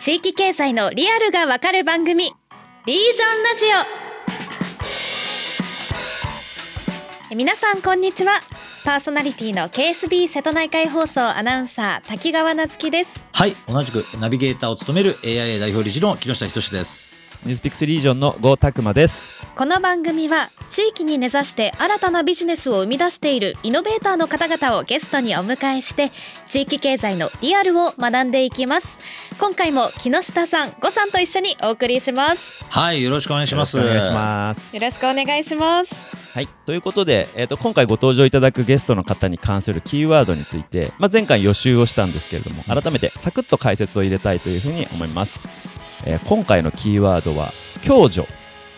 地域経済のリアルがわかる番組リージョンラジオ。皆さんこんにちは。パーソナリティの KSB 瀬戸内海放送アナウンサー滝川夏樹です。はい同じくナビゲーターを務める AIA 代表理事の木下仁です。ニュースピックスリージョンの郷拓馬です。この番組は地域に根ざして新たなビジネスを生み出しているイノベーターの方々をゲストにお迎えして地域経済のリアルを学んでいきます。今回も木下さんごさんと一緒にお送りします。はいよろしくお願いします。お願いします。よろしくお願いします。はいということで、えーと、今回ご登場いただくゲストの方に関するキーワードについて、まあ、前回予習をしたんですけれども改めてサクッと解説を入れたいというふうに思います。えー、今回のキーワードは共助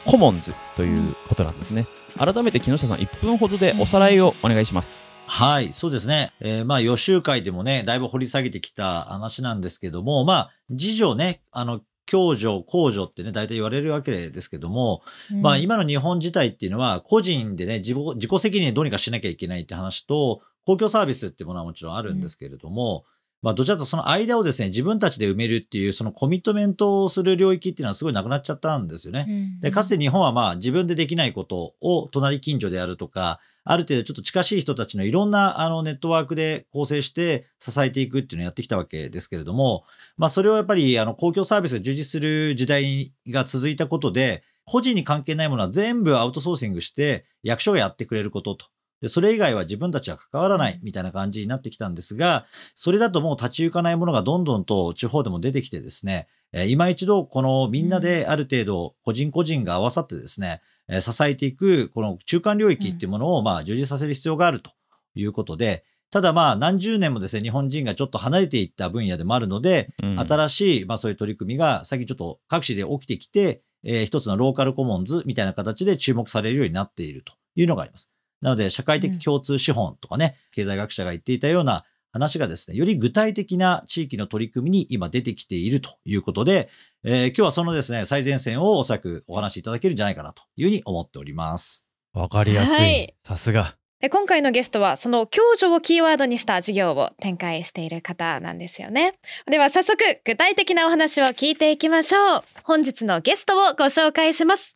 コモンズということなんですね。改めて木下さん1分ほどでおさらいをお願いします、はい、そうですね。えー、まあ、予習会でもね、だいぶ掘り下げてきた話なんですけども、まあ、自助ね、あの、共助、公助ってね、大体言われるわけですけども、うん、まあ、今の日本自体っていうのは、個人でね自己、自己責任でどうにかしなきゃいけないって話と、公共サービスっていうものはもちろんあるんですけれども、まあ、どちらかとその間をですね、自分たちで埋めるっていう、そのコミットメントをする領域っていうのはすごいなくなっちゃったんですよね。うん、でかつて日本はまあ自分でできないことを隣近所でやるとか、ある程度ちょっと近しい人たちのいろんなあのネットワークで構成して支えていくっていうのをやってきたわけですけれども、まあそれをやっぱりあの公共サービスが充実する時代が続いたことで、個人に関係ないものは全部アウトソーシングして役所がやってくれることと。で、それ以外は自分たちは関わらないみたいな感じになってきたんですが、それだともう立ち行かないものがどんどんと地方でも出てきてですね、え今一度このみんなである程度個人個人が合わさってですね、え支えていくこの中間領域っていうものをまあ充実させる必要があるということで、ただまあ何十年もですね、日本人がちょっと離れていった分野でもあるので、うん、新しいまあそういう取り組みが最近ちょっと各地で起きてきて、えー、一つのローカルコモンズみたいな形で注目されるようになっているというのがあります。なので、社会的共通資本とかね、経済学者が言っていたような話がですね、より具体的な地域の取り組みに今出てきているということで、えー、今日はそのですね、最前線をおそらくお話しいただけるんじゃないかなというふうに思っております。わかりやすい。はい、さすが。今回のゲストはその共助をキーワードにした事業を展開している方なんですよね。では早速具体的なお話を聞いていきましょう。本日のゲストをご紹介します。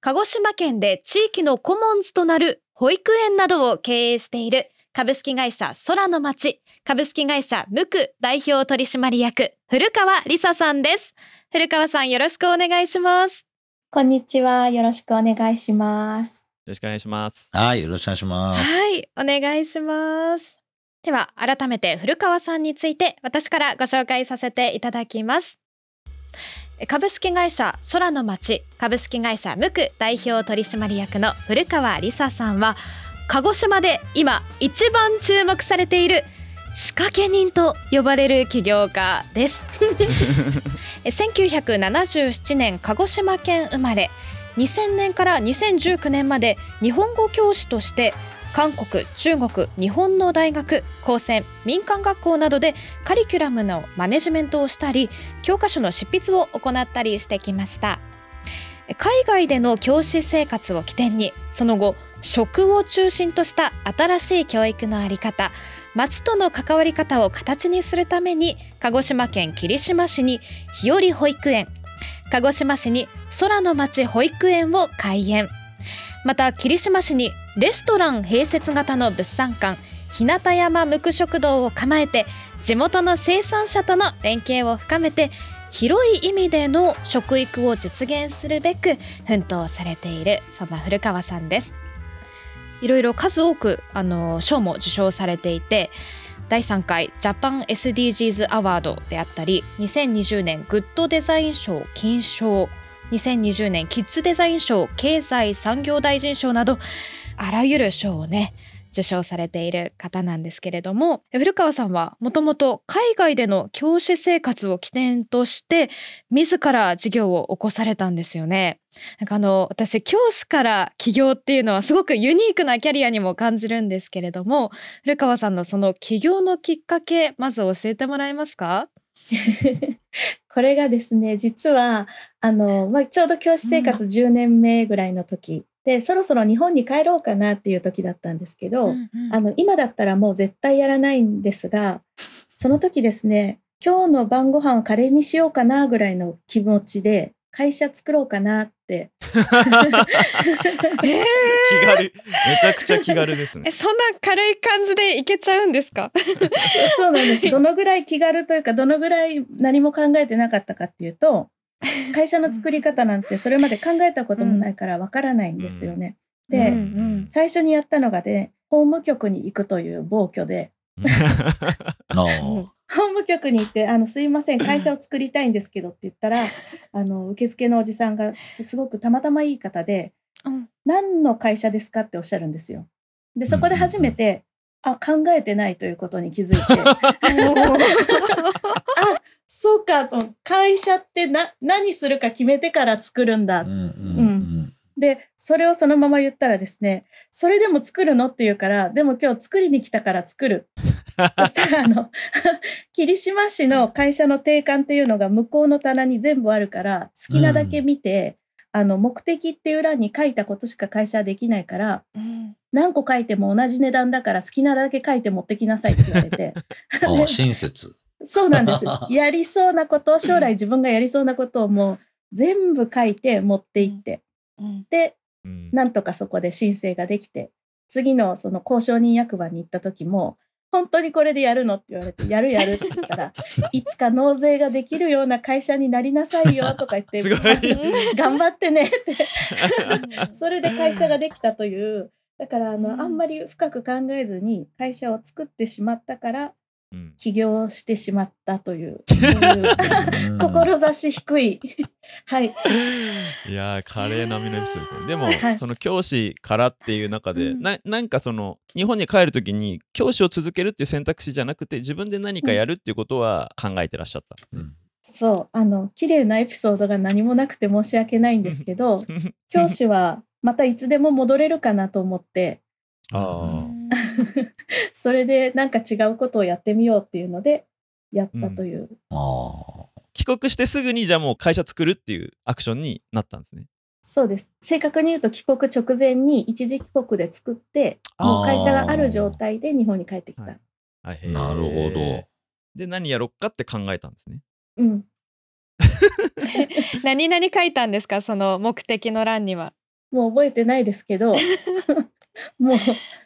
鹿児島県で地域のコモンズとなる保育園などを経営している株式会社空の町株式会社無垢代表取締役古川理沙さんです。古川さんよろしくお願いします。こんにちは。よろしくお願いします。よろしくお願いします。はい、よろしくお願いします。はい、お願いします。では改めて古川さんについて私からご紹介させていただきます。株式会社空の町株式会社無垢代表取締役の古川梨沙さんは鹿児島で今一番注目されている仕掛け人と呼ばれる起業家です。1977年鹿児島県生まれ。2000年から2019年まで日本語教師として韓国中国日本の大学高専民間学校などでカリキュラムのマネジメントをしたり教科書の執筆を行ったりしてきました。海外での教師生活を起点にその後食を中心とした新しい教育の在り方町との関わり方を形にするために鹿児島県霧島市に日和保育園鹿児島市に空の町保育園を開園。また霧島市にレストラン併設型の物産館日向山無垢食堂を構えて地元の生産者との連携を深めて広い意味での食育を実現するべく奮闘されているそんな古川さんです。いろいろ数多くあの賞も受賞されていて第3回ジャパン SDGs アワードであったり2020年グッドデザイン賞金賞2020年キッズデザイン賞経済産業大臣賞などあらゆる賞をね受賞されている方なんですけれども古川さんはもともと海外での教師生活を起点として自ら事業を起こされたんですよね。なんかあの私教師から起業っていうのはすごくユニークなキャリアにも感じるんですけれども古川さんのその起業のきっかけまず教えてもらえますか？これがですね実はあの、まあ、ちょうど教師生活10年目ぐらいの時、うん、でそろそろ日本に帰ろうかなっていう時だったんですけど、うんうん、あの今だったらもう絶対やらないんですがその時ですね今日の晩ご飯をカレーにしようかなぐらいの気持ちで会社作ろうかなって。え 気軽。めちゃくちゃ気軽ですね。えそんな軽い感じでいけちゃうんですか？そうなんです。どのぐらい気軽というかどのぐらい何も考えてなかったかっていうと 会社の作り方なんてそれまで考えたこともないからわからないんですよね。で、うんうん。最初にやったのがね法務局に行くという暴挙で。法務局に行って「あのすいません会社を作りたいんですけど」って言ったらあの受付のおじさんがすごくたまたまいい方でうん「何の会社ですか?」っておっしゃるんですよ。でそこで初めて、あ考えてないということに気づいて。あそうかと会社ってな何するか決めてから作るんだ。うんうんうんでそれをそのまま言ったらですねそれでも作るの？って言うからでも今日作りに来たから作る。そしたらあの霧島市の会社の定款っていうのが向こうの棚に全部あるから好きなだけ見て、あの目的っていう欄に書いたことしか会社はできないからうん。何個書いても同じ値段だから好きなだけ書いて持ってきなさいって言われて。ああ親切。そうなんです。やりそうなことを将来自分がやりそうなことをもう全部書いて持っていって。うん。でうん。なんとかそこで申請ができて次のその交渉人役場に行った時も本当にこれでやるのって言われてやるやるって言ったら いつか納税ができるような会社になりなさいよとか言ってすごい。頑張ってねって。それで会社ができたという。だからあの、うん。あんまり深く考えずに会社を作ってしまったからうん起業してしまったという そうん。志低い。はい。いやーカレー並みのエピソードですね。でも、はい。その教師からっていう中で、うん。ななんかその日本に帰るときに教師を続けるっていう選択肢じゃなくて自分で何かやるっていうことは考えてらっしゃった、うん。そう。あの綺麗なエピソードが何もなくて申し訳ないんですけど 教師はまたいつでも戻れるかなと思ってあ それでなんか違うことをやってみようっていうのでやったという、ああ。帰国してすぐにじゃあもう会社作るっていうアクションになったんですね。そうです。正確に言うと帰国直前に一時帰国で作ってもう会社がある状態で日本に帰ってきた、はい。なるほど。で何やろっかって考えたんですね？うん。何々書いたんですか？その目的の欄には。もう覚えてないですけど もう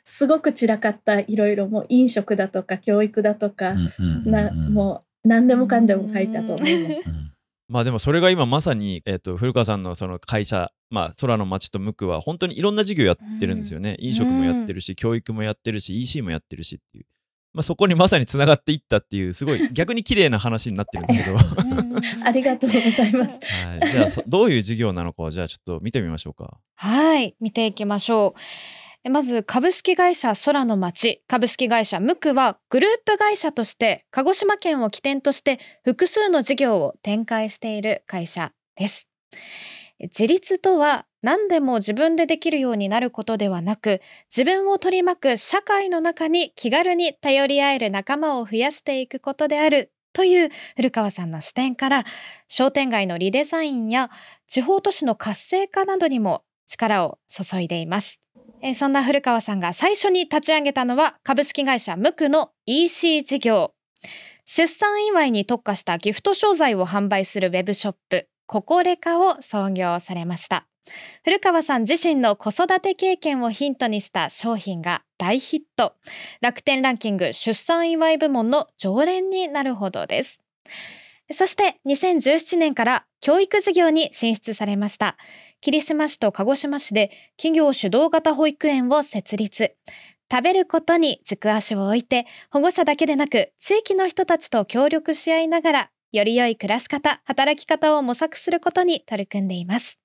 すごく散らかったいろいろもう飲食だとか教育だとか、うんうんうんなもう何でもかんでも書いたと思います。うん まあでもそれが今まさに、えっと古川さんのその会社、まあ、空の街とムクは本当にいろんな事業やってるんですよね。飲食もやってるし、教育もやってるし、EC もやってるしっていう。まあ、そこにまさにつながっていったっていう、すごい 逆に綺麗な話になってるんですけど。ありがとうございます。はい、じゃあそどういう事業なのかをじゃあちょっと見てみましょうか。はい、見ていきましょう。まず株式会社空の町株式会社ムクはグループ会社として鹿児島県を起点として複数の事業を展開している会社です。自立とは何でも自分でできるようになることではなく自分を取り巻く社会の中に気軽に頼り合える仲間を増やしていくことであるという古川さんの視点から商店街のリデザインや地方都市の活性化などにも力を注いでいます。えそんな古川さんが最初に立ち上げたのは株式会社ムクの EC 事業。出産祝いに特化したギフト商材を販売するウェブショップココレカを創業されました。古川さん自身の子育て経験をヒントにした商品が大ヒット。楽天ランキング出産祝い部門の常連になるほどです。そして2017年から教育事業に進出されました。霧島市と鹿児島市で企業主導型保育園を設立。食べることに軸足を置いて、保護者だけでなく地域の人たちと協力し合いながら、より良い暮らし方、働き方を模索することに取り組んでいます。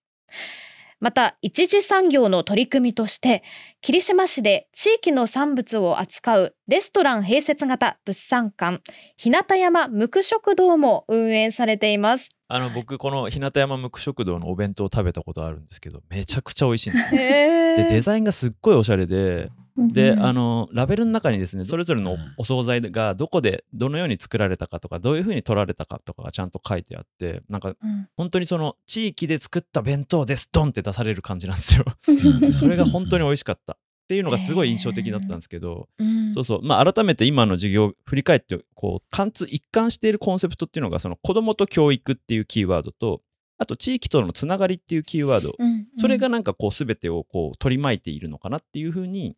また、一次産業の取り組みとして、霧島市で地域の産物を扱うレストラン併設型物産館、日向山無垢食堂も運営されています。あの僕この日向山無垢食堂のお弁当を食べたことあるんですけどめちゃくちゃ美味しいんですよ。へでデザインがすっごいおしゃれでで、うんあのラベルの中にですねそれぞれのうん。お惣菜がどこでどのように作られたかとかどういうふうに取られたかとかがちゃんと書いてあってなんかうん。本当にその地域で作った弁当ですドンって出される感じなんですよ。う んそれが本当に美味しかった。っていうのがすごい印象的だったんですけど、うん。そうそう、まあ、改めて今の授業を振り返ってこう貫通一貫しているコンセプトっていうのがその子どもと教育っていうキーワードとあと地域とのつながりっていうキーワードうん。それがなんかこう全てをこう取り巻いているのかなっていうふうに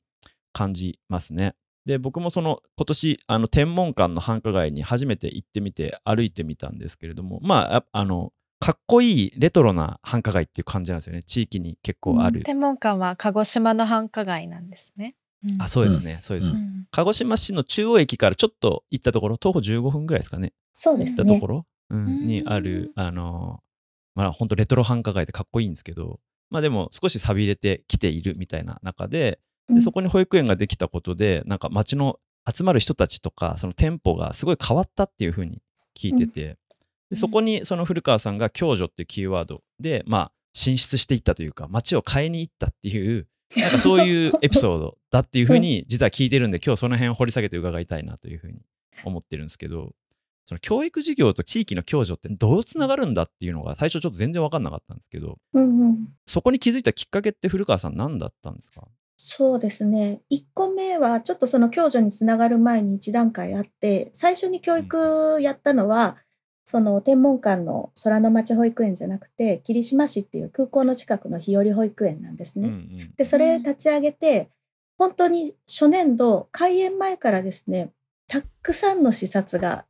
感じますね。で僕もその今年あの天文館の繁華街に初めて行ってみて歩いてみたんですけれどもまあああのかっこいいレトロな繁華街っていう感じなんですよね。地域に結構ある、天文館は鹿児島の繁華街なんですね。うん。あそうですね、そうです、うん。鹿児島市の中央駅からちょっと行ったところ徒歩15分ぐらいですかね。行っそうですね。たところ、うんうん。にあるあのまあ本当レトロ繁華街でかっこいいんですけどまあでも少し寂れてきているみたいな中でうんでそこに保育園ができたことでなんか街の集まる人たちとかその店舗がすごい変わったっていうふうに聞いてて、でそこにその古川さんが共助っていうキーワードでまあ進出していったというか街を変えに行ったっていう なんかそういうエピソードだっていうふうに実は聞いてるんで今日その辺を掘り下げて伺いたいなというふうに思ってるんですけどその教育事業と地域の共助ってどうつながるんだっていうのが最初ちょっと全然分かんなかったんですけどうんうん。そこに気づいたきっかけって古川さん何だったんですか？そうですね。1個目はちょっとその共助につながる前に1段階あって、最初に教育やったのは、その天文館の空の町保育園じゃなくて、霧島市っていう空港の近くの日和保育園なんですね。うんうんで、それ立ち上げて、本当に初年度、開園前からですね、たくさんの視察が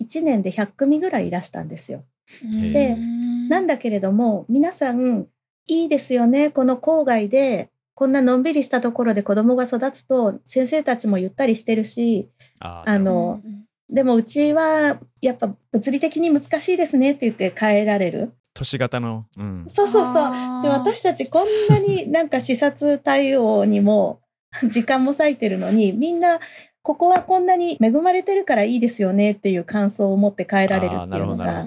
1年で100組ぐらいいらしたんですよ。でなんだけれども、皆さん、いいですよね。この郊外で、こんなのんびりしたところで子供が育つと、先生たちもゆったりしてるし、ああのでもうちはやっぱ物理的に難しいですねって言って帰られる。都市型の、うん、そうそうそう。で、私たちこんなになんか視察対応にも 時間も割いてるのに、みんな、ここはこんなに恵まれてるからいいですよねっていう感想を持って帰られるっていうのが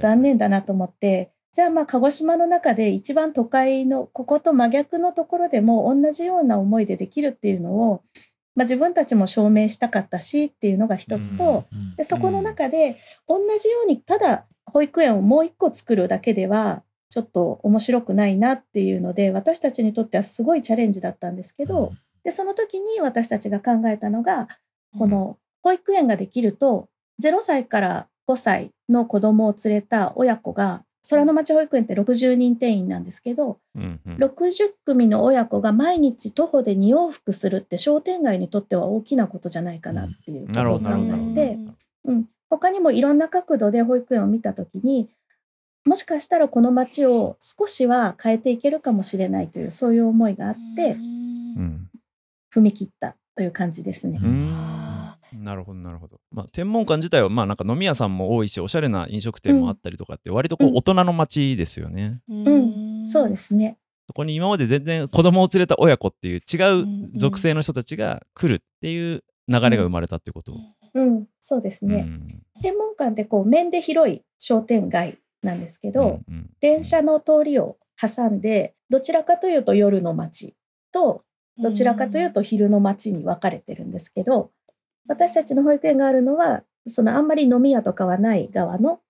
残念だなと思って、じゃあまあ鹿児島の中で一番都会のここと真逆のところでも同じような思いでできるっていうのを、まあ、自分たちも証明したかったしっていうのが一つと、うんでそこの中で同じようにただ保育園をもう一個作るだけではちょっと面白くないなっていうので私たちにとってはすごいチャレンジだったんですけど、でその時に私たちが考えたのがこの保育園ができると0歳から5歳の子供を連れた親子が空の町保育園って60人定員なんですけどうんうん。60組の親子が毎日徒歩で2往復するって商店街にとっては大きなことじゃないかなっていうことを考えて、うん、他にもいろんな角度で保育園を見た時にもしかしたらこの町を少しは変えていけるかもしれないというそういう思いがあってうん。踏み切ったという感じですね。なるほどなるほど、まあ、天文館自体はまあなんか飲み屋さんも多いしおしゃれな飲食店もあったりとかって割とこううん大人の街ですよね、うん、そうですね。そこに今まで全然子供を連れた親子っていう違んううん。属性の人たちが来るっていう流れが生まれたってこと、うん、そうですね。ん。天文館ってこう面で広い商店街なんですけど、うんうん。電車の通りを挟んでどちらかというと夜の街とどちらかというと昼の街に分かれてるんですけど私たちの保育園があるのはそのあんまり飲み屋とかはない側の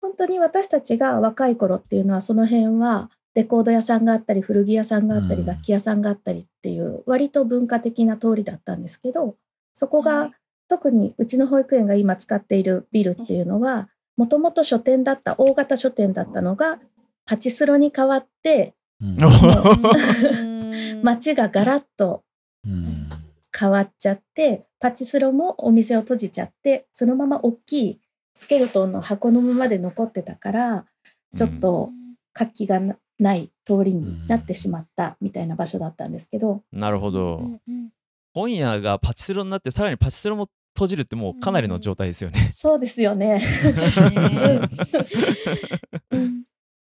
本当に私たちが若い頃っていうのはその辺はレコード屋さんがあったり古着屋さんがあったりうん楽器屋さんがあったりっていう割と文化的な通りだったんですけどそこはがい。特にうちの保育園が今使っているビルっていうのはもともと書店だった大型書店だったのがパチスロに変わってうん。街がガラッとうん。変わっちゃってパチスロもお店を閉じちゃってそのまま大きいスケルトンの箱のままで残ってたからちょっと活気がなない通りになってしまったみたいな場所だったんですけど、なるほど、本屋がパチスロになってさらにパチスロも閉じるってもうかなりの状態ですよね、そうですよね。うん。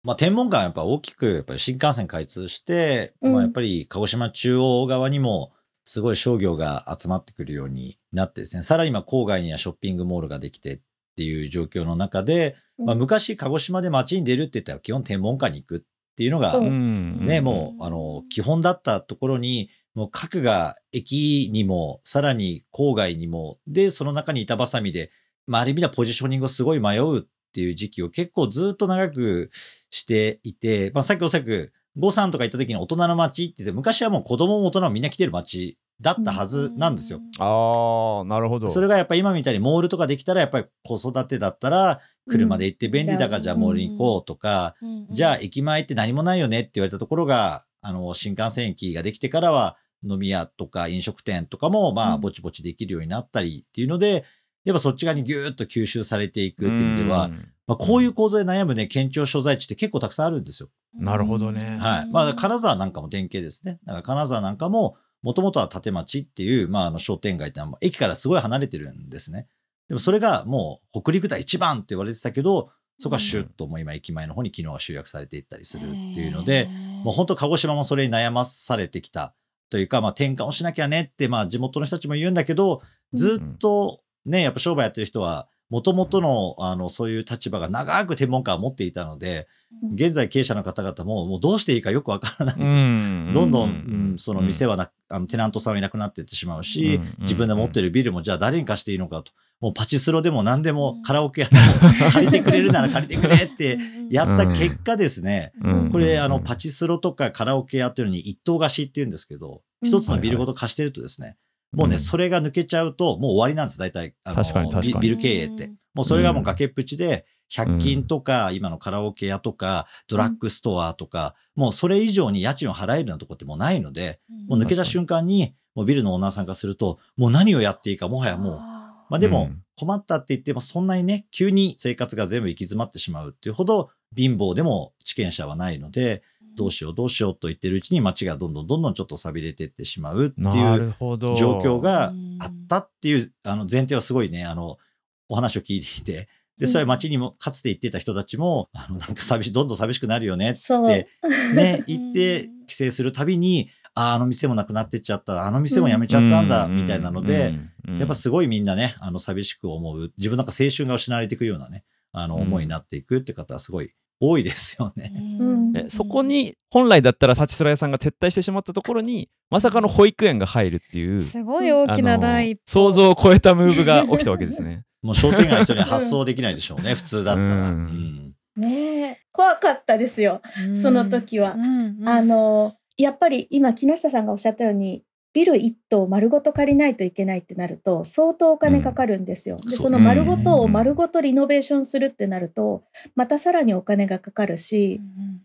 まあ、天文館はやっぱ大きくやっぱり新幹線開通して、うん。まあ、やっぱり鹿児島中央側にもすごい商業が集まってくるようになってですね。さらにまあ郊外にはショッピングモールができてっていう状況の中で、まあ、うん昔鹿児島で街に出るって言ったら基本天文館に行くっていうのがね、もう、あの、基本だったところに、もう核が駅にも、さらに郊外にも、で、その中に板挟みで、まあ、ある意味ではポジショニングをすごい迷うっていう時期を結構ずっと長くしていて、まあ、さっきおそらく呉さんとか行った時に大人の街って言って、昔はもう子供も大人もみんな来てる街だったはずなんですよ。ああなるほど。それがやっぱり今みたいにモールとかできたらやっぱり子育てだったら車で行って便利だからじゃあモールに行こうとか、じゃあ駅前って何もないよねって言われたところが、あの、新幹線駅ができてからは飲み屋とか飲食店とかもまあうん。ぼちぼちできるようになったりっていうので、やっぱそっち側にギューッと吸収されていくっていう意味では、うんまあ、こういう構造で悩むね、県庁所在地って結構たくさんあるんですよ。なるほどねはい。まあ、金沢なんかも典型ですね。だから金沢なんかも、もともとは立町っていう、まあ、あの商店街ってのは駅からすごい離れてるんですね。でもそれがもう北陸だ一番って言われてたけど、そこはシュッともう今駅前の方に機能が集約されていったりするっていうので、もう本当鹿児島もそれに悩まされてきたというか、まあ転換をしなきゃねって、まあ地元の人たちも言うんだけど、ずっとね、やっぱ商売やってる人は、もともとの、あの、そういう立場が長く天文家を持っていたので、現在経営者の方々も、もうどうしていいかよくわからない。うん。どんどん、ううん。その店はな、あのテナントさんはいなくなっていってしまうし、うん自分で持ってるビルもじゃあ誰に貸していいのかと。もうパチスロでも何でもカラオケ屋でも 借りてくれるなら借りてくれってやった結果ですね、うん。これ、うん。あの、パチスロとかカラオケやってるのに一棟貸しって言うんですけど、うん。一つのビルごと貸してるとですね、もうね、うん。それが抜けちゃうと、もう終わりなんです、大体。あの確かに確かに。ビビル経営って。もうそれがもう崖っぷちで、100均とか、今のカラオケ屋とか、ドラッグストアとか、もうそれ以上に家賃を払えるようなとこってもうないので、もう抜けた瞬間に、もうビルのオーナーさんからすると、もう何をやっていいか、もはやもう、まあでもうん。困ったって言ってもそんなにね、急に生活が全部行き詰まってしまうっていうほど貧乏でも地権者はないので、どうしようどうしようと言ってるうちに街がどんどんどんどんちょっと錆びれていってしまうってないう状況がうんあったっていうあの前提はすごいね、あの、お話を聞いていて、で、それは街にもかつて行ってた人たちも、あの、なんか寂しい、どんどん寂しくなるよねってそう。ね、行って帰省するたびに、ああ、あの店もなくなってっちゃった、あの店も辞めちゃったんだ、みたいなので、、やっぱすごいみんなね、あの、寂しく思う、自分なんか青春が失われていくようなね、あの、うん。思いになっていくって方はすごい多いですよね。うんえそこに本来だったらパチスロ屋さんが撤退してしまったところにまさかの保育園が入るっていうすごい大きな第一想像を超えたムーブが 起きたわけですね。もう商店街の人には発想できないでしょうね、普通だったら。ううんん。ねえ怖かったですよ。その時はうんうんあのやっぱり今木下さんがおっしゃったようにビル一棟丸ごと借りないといけないってなると相当お金かかるんですよ。でそうのそですね。丸ごとを丸ごとリノベーションするってなるとまたさらにお金がかかるし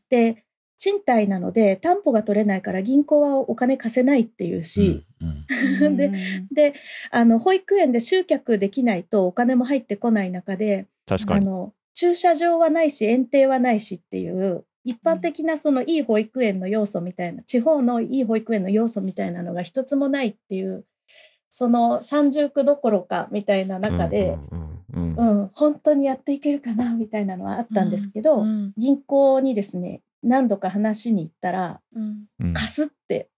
で賃貸なので担保が取れないから銀行はお金貸せないっていうし、うんうん。でであの保育園で集客できないとお金も入ってこない中で確かに。あの駐車場はないし園庭はないしっていう一般的なそのいい保育園の要素みたいな地方のいい保育園の要素みたいなのが一つもないっていうその三重苦どころかみたいな中で、うんうんうんうん。本当にやっていけるかなみたいなのはあったんですけど、うん銀行にですね何度か話しに行ったら貸すって。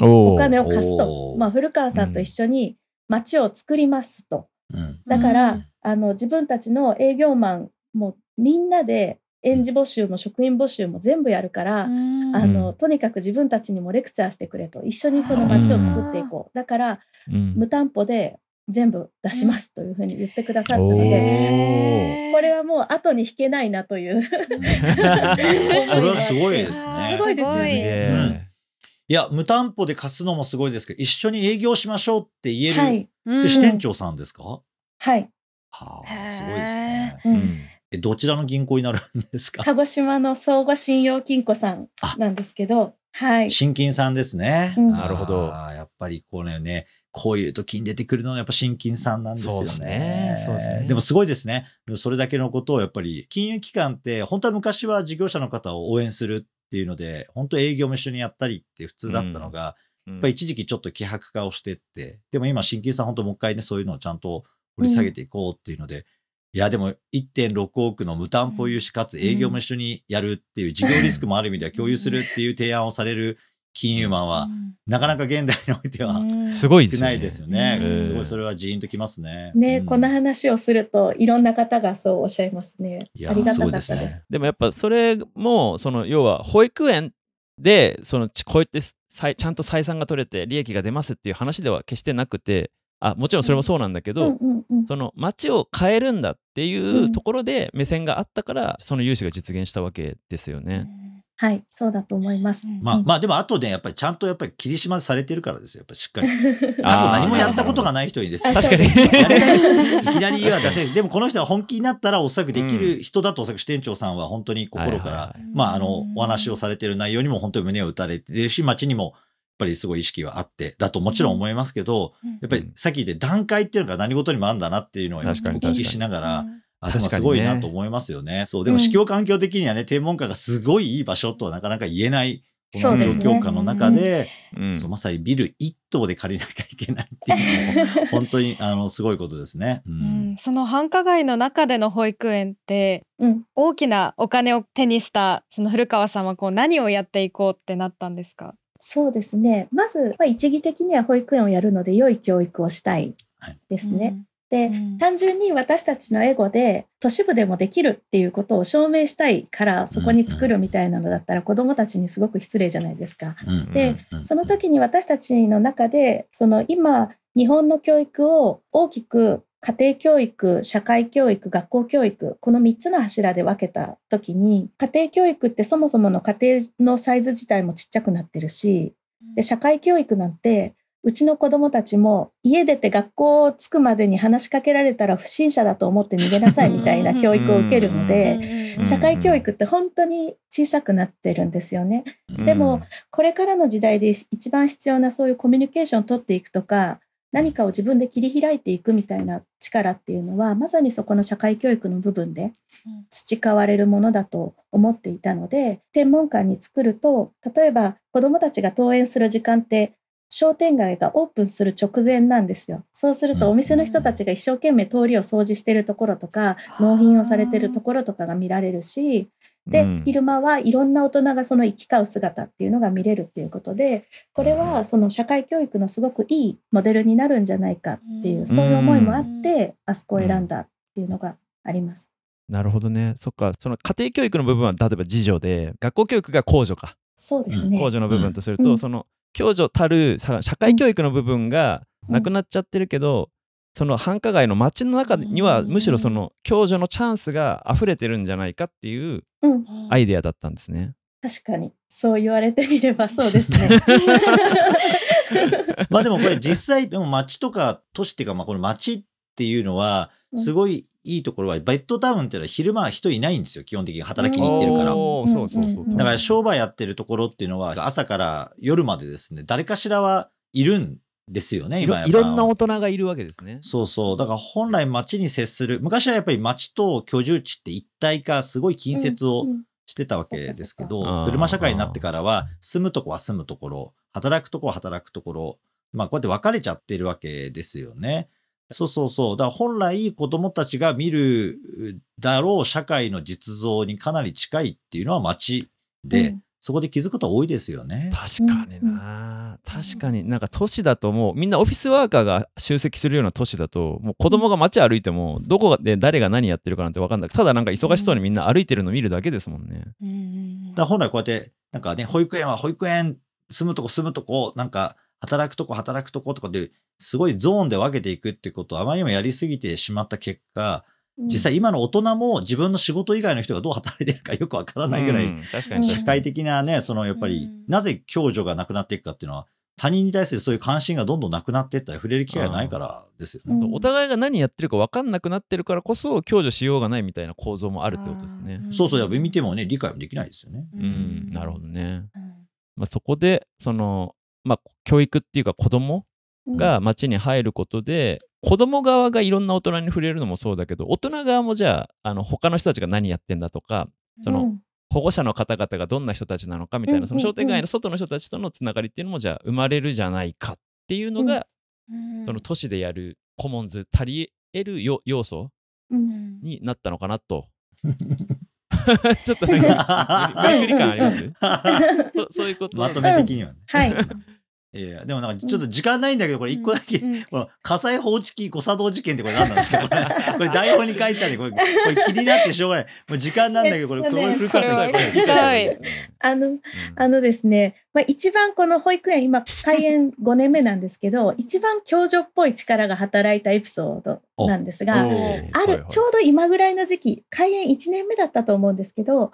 お金を貸すおと、ー。まあ、古川さんと一緒に町を作りますと。うん。だから、うん。あの自分たちの営業マンもみんなで園児募集も職員募集も全部やるから、うん。あのとにかく自分たちにもレクチャーしてくれと一緒にその町を作っていこう、だからうん。無担保で全部出しますというふうに言ってくださったので、これはもう後に引けないなという。それはすごいですね。すごいですよね。い。や、無担保で貸すのもすごいですけど、一緒に営業しましょうって言える、支店長さんですか、ははい、あへーすごいですね。ううんどちらの銀行になるんですか？鹿児島の相互信用金庫さんなんですけど、はい、新金さんですね。うん。なるほど。やっぱりこれね、こういう時に出てくるのはやっぱ新金さんなんですよね。そうですね。そうですね。でもすごいですね。それだけのことをやっぱり金融機関って本当は昔は事業者の方を応援するっていうので、本当営業も一緒にやったりって普通だったのが、やっぱり一時期ちょっと希薄化をしてって、でも今新金さん本当もう一回ね、そういうのをちゃんと掘り下げていこうっていうので、いやでも1.6億の無担保融資かつ営業も一緒にやるっていう事業リスクもある意味では共有するっていう提案をされる金融マンは、なかなか現代においてはすごいですよね少ないですよね。うんすごいそれはジーンときますね。ね、うんこの話をするといろんな方がそうおっしゃいますね。いやありがたかったです。ね。でもやっぱそれもその要は保育園でそのちこうやってさいちゃんと採算が取れて利益が出ますっていう話では決してなくてあもちろんそれもそうなんだけど、うんうんうんその街を変えるんだっていううんところで目線があったからその融資が実現したわけですよね。はい、そうだと思います。まあ、うんまあでもあとね、やっぱりちゃんとやっぱり霧島されてるからですよ。やっぱりしっかり。多分あー何もやったことがない人にですね。確かに。いいきなりは出せない。でもこの人は本気になったらおそらくできる人だとおそらく支店長さんは本当に心から、まああの、お話をされてる内容にも本当に胸を打たれてるし、街にもぱりすごい意識はあって、だともちろん思いますけど、やっぱりさっき言って段階っていうのが何事にもあるんだなっていうのをお確かに聞きしながら、あ、でもすごいなと思いますよね。そう、でも市況環境的にはね、天文館がすごいいい場所とはなかなか言えない、この状況下の中で、うん。そうまさにビル一棟で借りなきゃいけないっていうのも、本当にあのすごいことですね。ううんん、その繁華街の中での保育園ってうん、大きなお金を手にしたその古川さんはこう何をやっていこうってなったんですか？そうですね。まず、まあ、一義的には保育園をやるので良い教育をしたいですね。で、うん単純に私たちのエゴで都市部でもできるっていうことを証明したいからそこに作るみたいなのだったら子どもたちにすごく失礼じゃないですか。うんでその時に私たちの中でその今日本の教育を大きく家庭教育社会教育学校教育この3つの柱で分けた時に家庭教育ってそもそもの家庭のサイズ自体もちっちゃくなってるしで社会教育なんてうちの子どもたちも家出て学校着くまでに話しかけられたら不審者だと思って逃げなさいみたいな教育を受けるのでうん。社会教育って本当に小さくなってるんですよね。うん。でもこれからの時代で一番必要なそういうコミュニケーションを取っていくとか何かを自分で切り開いていくみたいな力っていうのはまさにそこの社会教育の部分で培われるものだと思っていたので天文館に作ると例えば子どもたちが登園する時間って商店街がオープンする直前なんですよ。そうするとお店の人たちが一生懸命通りを掃除してるところとか納品をされてるところとかが見られるしで、うん昼間はいろんな大人がその行き交う姿っていうのが見れるっていうことでこれはその社会教育のすごくいいモデルになるんじゃないかっていう、うんそういう思いもあって、あそこを選んだっていうのがあります。なるほどね。そっか、その家庭教育の部分は例えば次女で、学校教育が公助か。そうですね。公助の部分とすると、うんその共助たるさ社会教育の部分がなくなっちゃってるけど、その繁華街の街の中にはうんむしろその共助のチャンスが溢れてるんじゃないかっていううん、アイデアだったんですね。確かにそう言われてみればそうですね。まあでもこれ実際、でも街とか都市っていうか、まあこの街っていうのは、うんすごいいいところは、ベッドタウンっていうのは昼間は人いないんですよ、基本的に働きに行ってるから。おーそうそうそう。うんだから商売やってるところっていうのは、朝から夜までですね、誰かしらはいるんですよね、い今いろんな大人がいるわけですね。そうそう。だから本来街に接する、昔はやっぱり街と居住地って一体化、すごい近接をうんしてたわけですけそっど、か車社会になってからは、住むとこは住むところ、働くとこは働くところ、まあこうやって分かれちゃってるわけですよね。そうそうそう。だから本来子供たちが見るだろう社会の実像にかなり近いっていうのは街で、うんそこで気づくことは多いですよね。確かにな、確かになんか都市だともうみんなオフィスワーカーが集積するような都市だともう子供が街歩いてもどこで誰が何やってるかなんて分かんないただなんか忙しそうにみんな歩いてるの見るだけですもんね。うんだから本来こうやって、なんかね、保育園は保育園、住むとこ住むとこ、なんか働くとこ働くとことかで、すごいゾーンで分けていくってことをあまりにもやりすぎてしまった結果、実際今の大人も自分の仕事以外の人がどう働いてるかよくわからないぐらい、社会的なね、そのやっぱりうん、なぜ共助がなくなっていくかっていうのは、他人に対するそういう関心がどんどんなくなっていったら触れる機会がないからですよね。うん。にお互いが何やってるか分かんなくなってるからこそ共助しようがないみたいな構造もあるってことですね。そうそう、やっぱ見てもね、理解もできないですよね。うん、なるほどね。うん。まあ、そこでその、まあ、教育っていうか子供が街に入ることで、子供側がいろんな大人に触れるのもそうだけど大人側もじゃああの他の人たちが何やってんだとかその、うん保護者の方々がどんな人たちなのかみたいな、うんその商店街の外の人たちとのつながりっていうのもじゃあ生まれるじゃないかっていうのが、うん。その都市でやるコモンズ足り得るよ要素うん。になったのかなと。ちょっとなんか無理無理感あります？そそういうことまとめ的にはね。はい。いやでもなんかちょっと時間ないんだけど、これ一個だけ、うん。この火災報知器誤作動事件ってこれ何なんですかこれ。これ台本に書いてあるこれこれ気になってしょうがない。もう時間なんだけど、これ、これえっとね古川さんにこれ聞きたい。あの、あのですね、まあ、一番この保育園、今、開園5年目なんですけど、一番共助っぽい力が働いたエピソードなんですが、ある、ちょうど今ぐらいの時期、開園1年目だったと思うんですけど、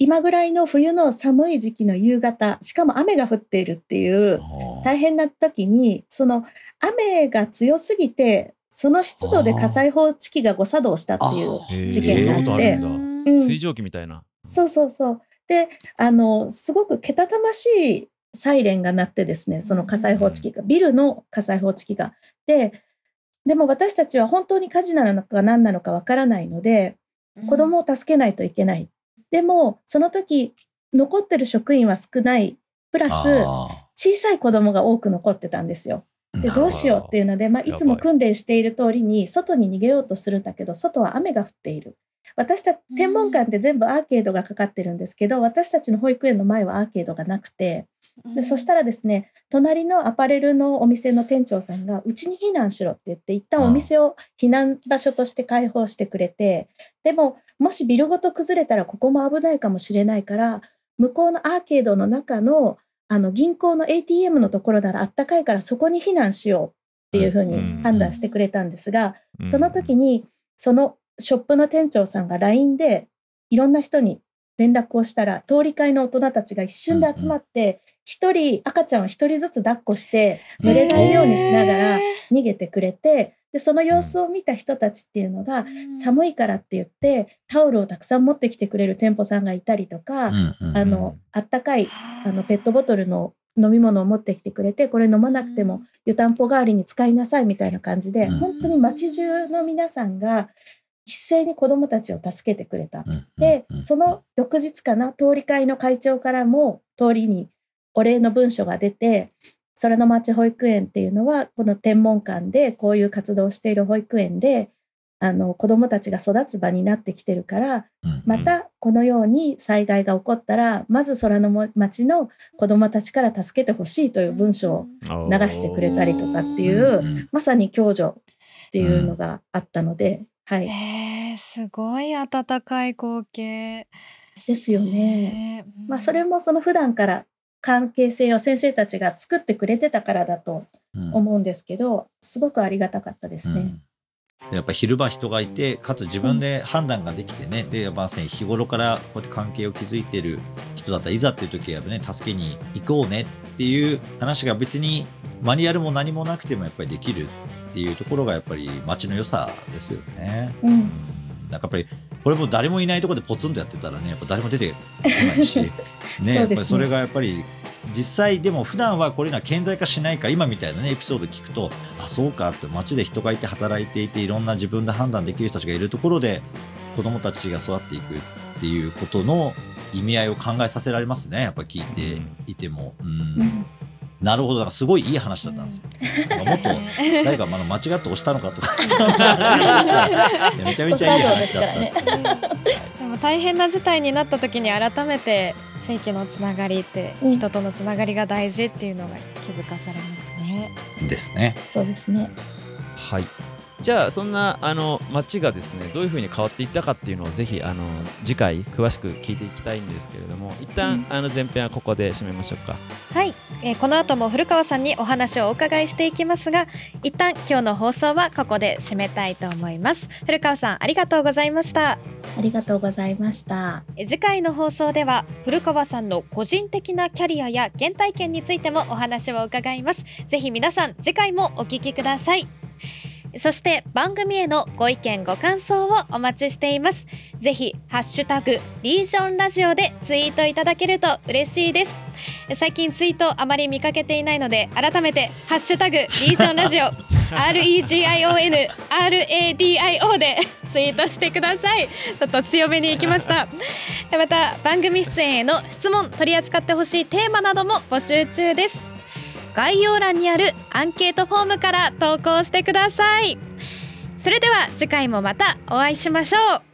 今ぐらいの冬の寒い時期の夕方、しかも雨が降っているっていう大変な時に、その雨が強すぎて、その湿度で火災報知器が誤作動したっていう事件があって、うん水蒸気みたいな。そうそうそう。で、あの、すごくけたたましいサイレンが鳴ってですね、その火災報知器が、ビルの火災報知器が。で、でも私たちは本当に火事なのか何なのかわからないので、子供を助けないといけない。でも、その時、残ってる職員は少ない。プラス、小さい子供が多く残ってたんですよ。で、どうしようっていうので、まあ、いつも訓練している通りに、外に逃げようとするんだけど、外は雨が降っている。私たち、天文館って全部アーケードがかかってるんですけど、私たちの保育園の前はアーケードがなくて、でそしたらですね、隣のアパレルのお店の店長さんが、うちに避難しろって言って、一旦お店を避難場所として開放してくれて、でも、もしビルごと崩れたらここも危ないかもしれないから、向こうのアーケードの中のあの銀行の ATM のところならあったかいからそこに避難しようっていうふうに判断してくれたんですが、その時にそのショップの店長さんが LINE でいろんな人に連絡をしたら、通り会の大人たちが一瞬で集まって、一人、赤ちゃんを一人ずつ抱っこして、濡れないようにしながら逃げてくれて、で、その様子を見た人たちっていうのが、寒いからって言って、タオルをたくさん持ってきてくれる店舗さんがいたりとか、あの、あったかい、あ。の、ペットボトルの飲み物を持ってきてくれて、これ飲まなくても湯たんぽ代わりに使いなさいみたいな感じで、本当に街中の皆さんが一斉に子どもたちを助けてくれた。で、その翌日かな、通り会の会長からも通りにお礼の文書が出て、空の町保育園っていうのは、この天文館でこういう活動をしている保育園で、あの子どもたちが育つ場になってきてるから、またこのように災害が起こったらまず空の町の子どもたちから助けてほしいという文章を流してくれたりとかっていう、まさに共助っていうのがあったので、はい。えー、すごい温かい光景。ですよね。まあそれもその普段から関係性を先生たちが作ってくれてたからだと思うんですけど、うん、すごくありがたかったですね。うんやっぱ昼間人がいてかつ自分で判断ができてね、うん、でやっぱ日頃からこうやって関係を築いてる人だったらいざっていう時はね助けに行こうねっていう話が別にマニュアルも何もなくてもやっぱりできるっていうところがやっぱり街の良さですよね。うん、なんかやっぱりこれも誰もいないところでポツンとやってたらねやっぱ誰も出てこないし ねね。やっぱりそれがやっぱり実際でも普段はこれが顕在化しないか今みたいなねエピソード聞くとあそうかって街で人がいて働いていていろんな自分で判断できる人たちがいるところで子どもたちが育っていくっていうことの意味合いを考えさせられますねやっぱ聞いていても。うん、うんなるほど、すごいいい話だったんですよ。もっと 誰か間違って押したのかとか、めちゃめちゃいい話だった。ね、でも大変な事態になった時に改めて地域のつながりって、人とのつながりが大事っていうのが気づかされますね。ですね。そうですね。はい。じゃあそんなあの街がですねどういうふうに変わっていったかっていうのをぜひあの次回詳しく聞いていきたいんですけれども一旦、うん、あの前編はここで締めましょうか。はい、えー、この後も古川さんにお話をお伺いしていきますが一旦今日の放送はここで締めたいと思います。古川さんありがとうございました。ありがとうございました。次回の放送では古川さんの個人的なキャリアや原体験についてもお話を伺います。ぜひ皆さん次回もお聞きくださいそして番組へのご意見ご感想をお待ちしています。ぜひハッシュタグリージョンラジオでツイートいただけると嬉しいです。最近ツイートあまり見かけていないので改めてハッシュタグリージョンラジオ。REGION RADIO で ツイートしてください。ちょっと強めにいきました。また番組出演への質問取り扱ってほしいテーマなども募集中です概要欄にあるアンケートフォームから投稿してください。それでは次回もまたお会いしましょう。